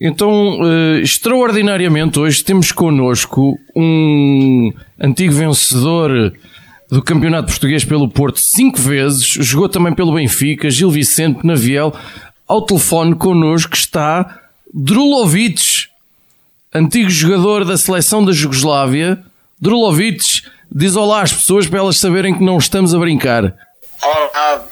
Então, uh, extraordinariamente, hoje temos connosco um antigo vencedor do Campeonato Português pelo Porto cinco vezes, jogou também pelo Benfica, Gil Vicente Naviel. Ao telefone connosco está Drulovic, antigo jogador da seleção da Jugoslávia. Drulovic, diz olá às pessoas para elas saberem que não estamos a brincar. Olá,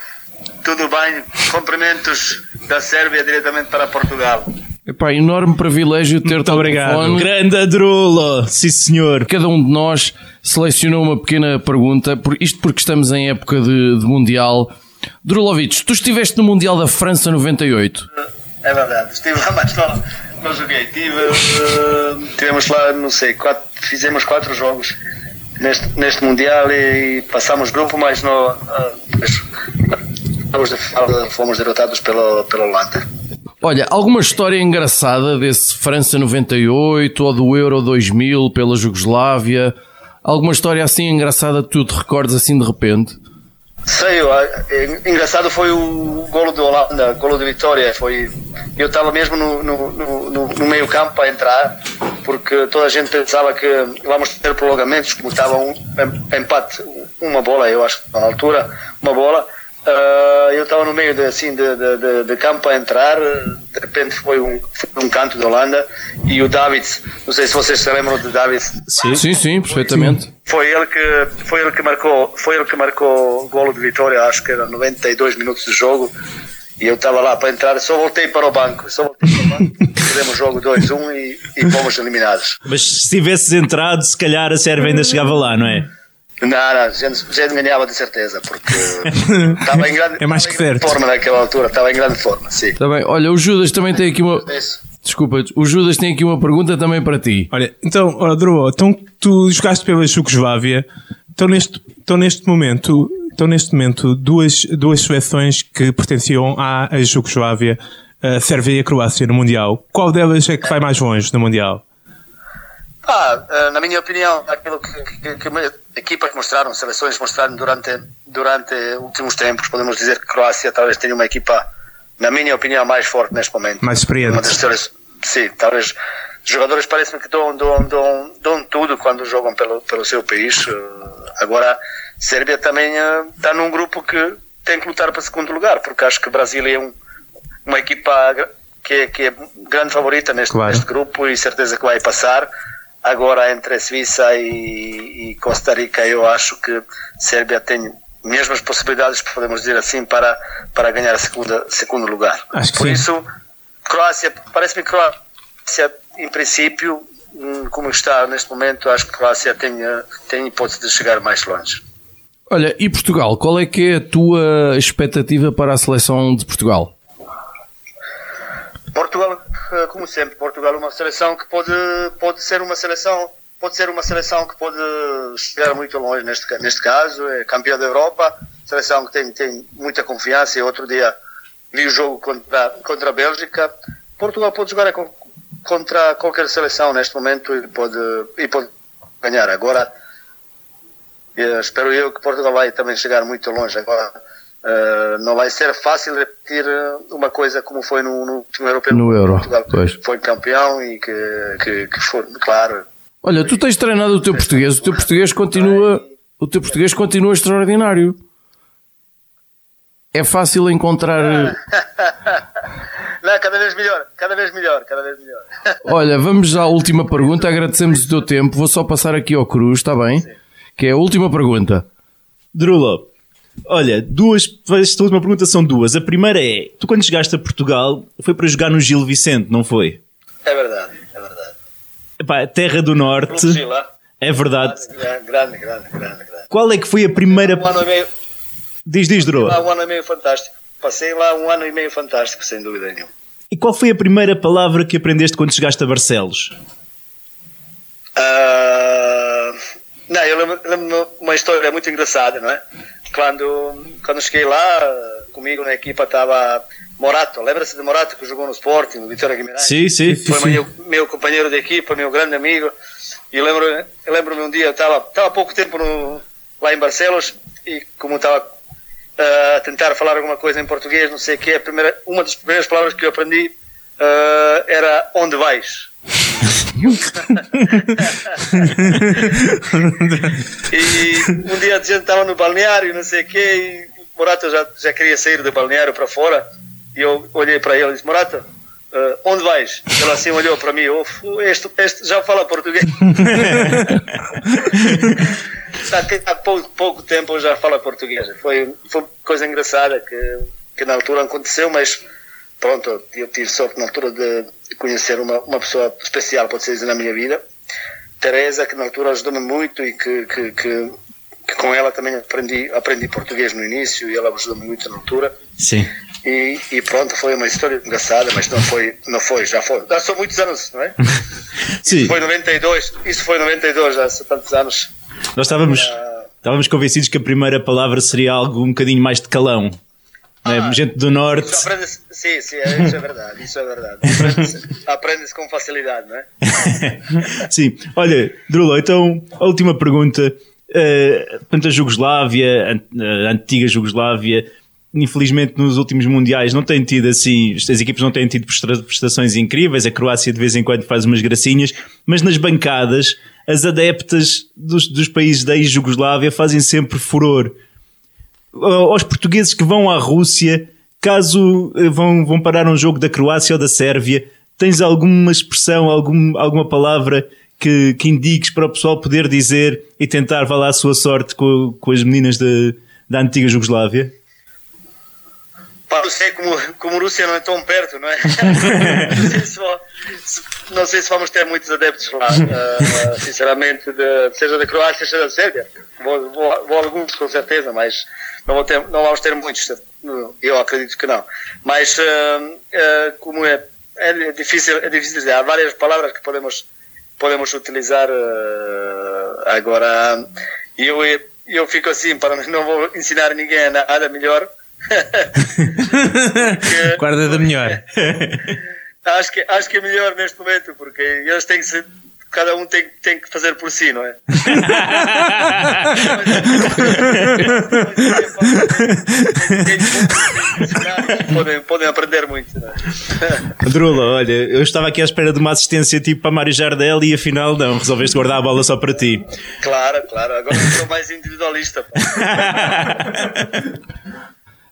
tudo bem? Cumprimentos da Sérvia diretamente para Portugal. Epá, enorme privilégio ter-te Muito obrigado. Telefone. Grande Adrulo, sim senhor. Cada um de nós selecionou uma pequena pergunta, isto porque estamos em época de, de Mundial. Drulovic, tu estiveste no Mundial da França 98? É verdade, estive lá, mas não, não joguei. Tive, uh, tivemos lá, não sei, quatro, fizemos quatro jogos neste, neste Mundial e, e passamos grupo, mas não, uh, fomos derrotados pela, pela Holanda. Olha, alguma história engraçada desse França 98 ou do Euro 2000 pela Jugoslávia? Alguma história assim engraçada que tu te recordes assim de repente? Sei, é, engraçado foi o golo do Holanda, o golo de vitória. Foi, eu estava mesmo no, no, no, no meio campo a entrar, porque toda a gente pensava que vamos ter prolongamentos, como estava um empate, uma bola, eu acho, na altura, uma bola Uh, eu estava no meio de, assim, de, de, de, campo a entrar, de repente foi um, foi um canto de Holanda e o Davids, não sei se vocês se lembram de Davids. Sim, sim, sim perfeitamente. Foi ele que, foi ele que marcou, foi ele que marcou o golo de vitória, acho que era 92 minutos de jogo. E eu estava lá para entrar, só voltei para o banco, só voltei para o banco, perdemos o jogo 2-1 e, e fomos eliminados. Mas se tivesses entrado, se calhar a Sérvia ainda chegava lá, não é? Não, não, já, já ganhava de certeza, porque estava em grande, é mais que certo. forma naquela altura, estava em grande forma, sim. Tá bem. Olha, o Judas também tem aqui uma. Desculpa, o Judas tem aqui uma pergunta também para ti. Olha, então, oh, Dro, então tu jogaste pela Jugoslávia, então neste, então neste momento, então neste momento duas, duas seleções que pertenciam à Jugoslávia, a Sérvia e a Croácia no Mundial. Qual delas é que vai mais longe no Mundial? Ah, na minha opinião, aquilo que, que, que equipas mostraram, seleções mostraram durante durante últimos tempos, podemos dizer que a Croácia talvez tenha uma equipa, na minha opinião, mais forte neste momento. Mais experiente. sim, talvez jogadores parecem que dão, dão, dão, dão tudo quando jogam pelo, pelo seu país. Eh, agora, Sérvia também está eh, num grupo que tem que lutar para o segundo lugar, porque acho que o Brasil é um, uma equipa que é, que é grande favorita neste, claro. neste grupo e certeza que vai passar Agora, entre a Suíça e, e Costa Rica, eu acho que Sérvia tem mesmas possibilidades, podemos dizer assim, para, para ganhar a segunda, segundo lugar. Acho que Por sim. isso, Croácia, parece-me que Croácia, em princípio, hum, como está neste momento, acho que Croácia tem, tem hipótese de chegar mais longe. Olha, e Portugal? Qual é que é a tua expectativa para a seleção de Portugal? Portugal, como sempre, Portugal é uma seleção que pode, pode ser uma seleção pode ser uma seleção que pode chegar muito longe neste, neste caso, é campeã da Europa, seleção que tem, tem muita confiança e outro dia vi o jogo contra, contra a Bélgica. Portugal pode jogar contra qualquer seleção neste momento e pode, e pode ganhar. Agora, eh, espero eu que Portugal vai também chegar muito longe. Agora, Uh, não vai ser fácil repetir eh, uma coisa como foi no, no último europeu. No Euro, Portugal pois. foi campeão e que, que, que foi, claro. Olha, tu tens treinado o teu português, o teu português continua, o teu português continua extraordinário. É fácil encontrar. Não, cada vez melhor, cada vez melhor, cada vez melhor. Olha, vamos à última pergunta. Agradecemos o teu tempo. Vou só passar aqui ao Cruz, está bem? Sim. Que é a última pergunta. Drula, Olha, duas. Esta última pergunta são duas. A primeira é: tu quando chegaste a Portugal foi para jogar no Gil Vicente, não foi? É verdade, é verdade. Epá, terra do Norte. É verdade. Grande, grande, grande, grande, Qual é que foi a primeira. Um ano e meio. Diz, diz, Dro. Lá um ano e meio fantástico. Passei lá um ano e meio fantástico, sem dúvida nenhuma. E qual foi a primeira palavra que aprendeste quando chegaste a Barcelos? Uh... Não, eu lembro, lembro uma história muito engraçada, não é? Quando, quando cheguei lá, comigo na equipa estava Morato. Lembra-se de Morato que jogou no Sporting, no Vitória Guimarães? Sim, sim. Foi sim. Meu, meu companheiro de equipa, meu grande amigo. E lembro, eu lembro-me um dia, eu estava, estava há pouco tempo no, lá em Barcelos e como estava uh, a tentar falar alguma coisa em português, não sei o que, a primeira, uma das primeiras palavras que eu aprendi uh, era Onde Vais? E um dia a gente estava no balneário, não sei o quê, e o Morata já, já queria sair do balneário para fora. E eu olhei para ele e disse: Morata, uh, onde vais? Ele assim olhou para mim: oh, este, este já fala português. há pouco, pouco tempo já fala português. Foi, foi coisa engraçada que, que na altura aconteceu, mas pronto, eu tive sorte na altura de, de conhecer uma, uma pessoa especial, pode ser dizer, na minha vida. Teresa, que na altura ajudou-me muito e que, que, que, que, com ela também aprendi, aprendi português no início e ela ajudou-me muito na altura. Sim. E, e, pronto, foi uma história engraçada, mas não foi, não foi, já foi. Já são muitos anos, não é? Sim. Isso foi 92, isso foi 92, já há tantos anos. Nós estávamos, estávamos convencidos que a primeira palavra seria algo um bocadinho mais de calão. Ah, Gente do Norte. Sim, sim, é, isso é verdade. Isso é verdade. Aprende-se aprende com facilidade, não é? sim. Olha, Drulo, então, a última pergunta. Uh, a Jugoslávia, a antiga Jugoslávia, infelizmente nos últimos mundiais não tem tido assim, as equipas não têm tido prestações incríveis, a Croácia de vez em quando faz umas gracinhas, mas nas bancadas as adeptas dos, dos países da ex-Jugoslávia fazem sempre furor aos portugueses que vão à Rússia, caso eh, vão, vão parar um jogo da Croácia ou da Sérvia, tens alguma expressão, algum, alguma palavra que, que indiques para o pessoal poder dizer e tentar valer a sua sorte com, com as meninas de, da antiga Jugoslávia? Não sei como, como Rússia não é tão perto, não é? não, sei se, não, sei se, vamos ter muitos adeptos lá, uh, sinceramente, de, seja da Croácia, seja da Sérvia. Vou, vou, vou alguns com certeza, mas não, ter, não vamos ter muitos, eu acredito que não. Mas uh, uh, como é, é difícil, é difícil dizer, há várias palavras que podemos, podemos utilizar agora. Eu, eu fico assim, para não vou ensinar ninguém nada melhor. Guarda da melhor. acho que, acho que é melhor neste momento, porque eles têm que ser cada um tem, tem que fazer por si, não é? podem, podem aprender muito. Não é? Drula, olha, eu estava aqui à espera de uma assistência tipo para Mário Jardel e afinal não, resolveste guardar a bola só para ti. Claro, claro, agora sou mais individualista.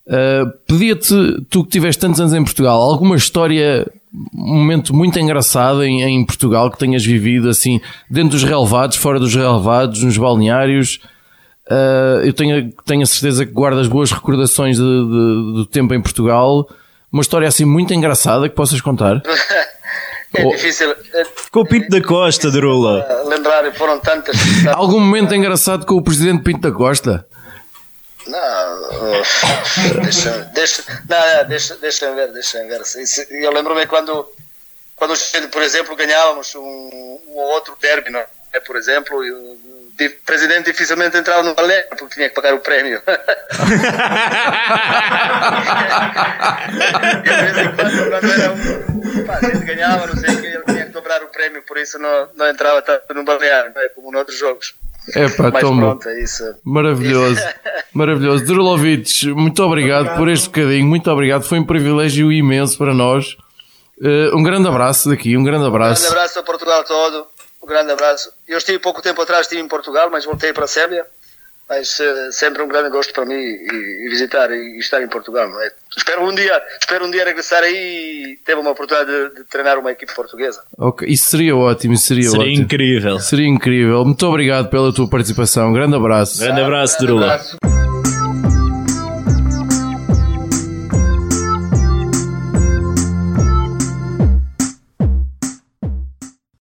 Uh, Pedia-te, tu que tiveste tantos anos em Portugal, alguma história um momento muito engraçado em, em, Portugal que tenhas vivido assim dentro dos relevados, fora dos relevados, nos balneários. Uh, eu tenho, tenho a certeza que guardas boas recordações de, de, do tempo em Portugal. Uma história assim muito engraçada que possas contar. é oh. difícil. Com o Pinto da Costa, Drula. Lembrar, foram tantas. Algum momento engraçado com o presidente Pinto da Costa? Não, deixa, deixa, não, deixa, deixa ver, deixa ver. Eu lembro-me quando, quando, por exemplo, ganhávamos um, um outro derby, não é? Por exemplo, o presidente dificilmente entrava no balé porque tinha que pagar o prémio. e de vez em quando, quando era um, pá, a gente ganhava, não sei o que, ele tinha que dobrar o prémio, por isso não, não entrava tanto no balneário, não é? como noutros jogos. É pá, toma. Pronto, é isso. Maravilhoso, maravilhoso. Drulovic, muito obrigado, obrigado por este bocadinho, muito obrigado. Foi um privilégio imenso para nós. Uh, um grande abraço daqui, um grande abraço. Um grande abraço a Portugal todo, um grande abraço. Eu estive pouco tempo atrás, estive em Portugal, mas voltei para a Sérvia mas uh, sempre um grande gosto para mim e, e visitar e, e, estar em Portugal. É? Espero um dia, espero um dia regressar aí e ter uma oportunidade de, de, treinar uma equipe portuguesa. Ok, isso seria ótimo, isso seria, seria ótimo. incrível. Seria incrível. Muito obrigado pela tua participação. Grande abraço. Grande abraço, Drula.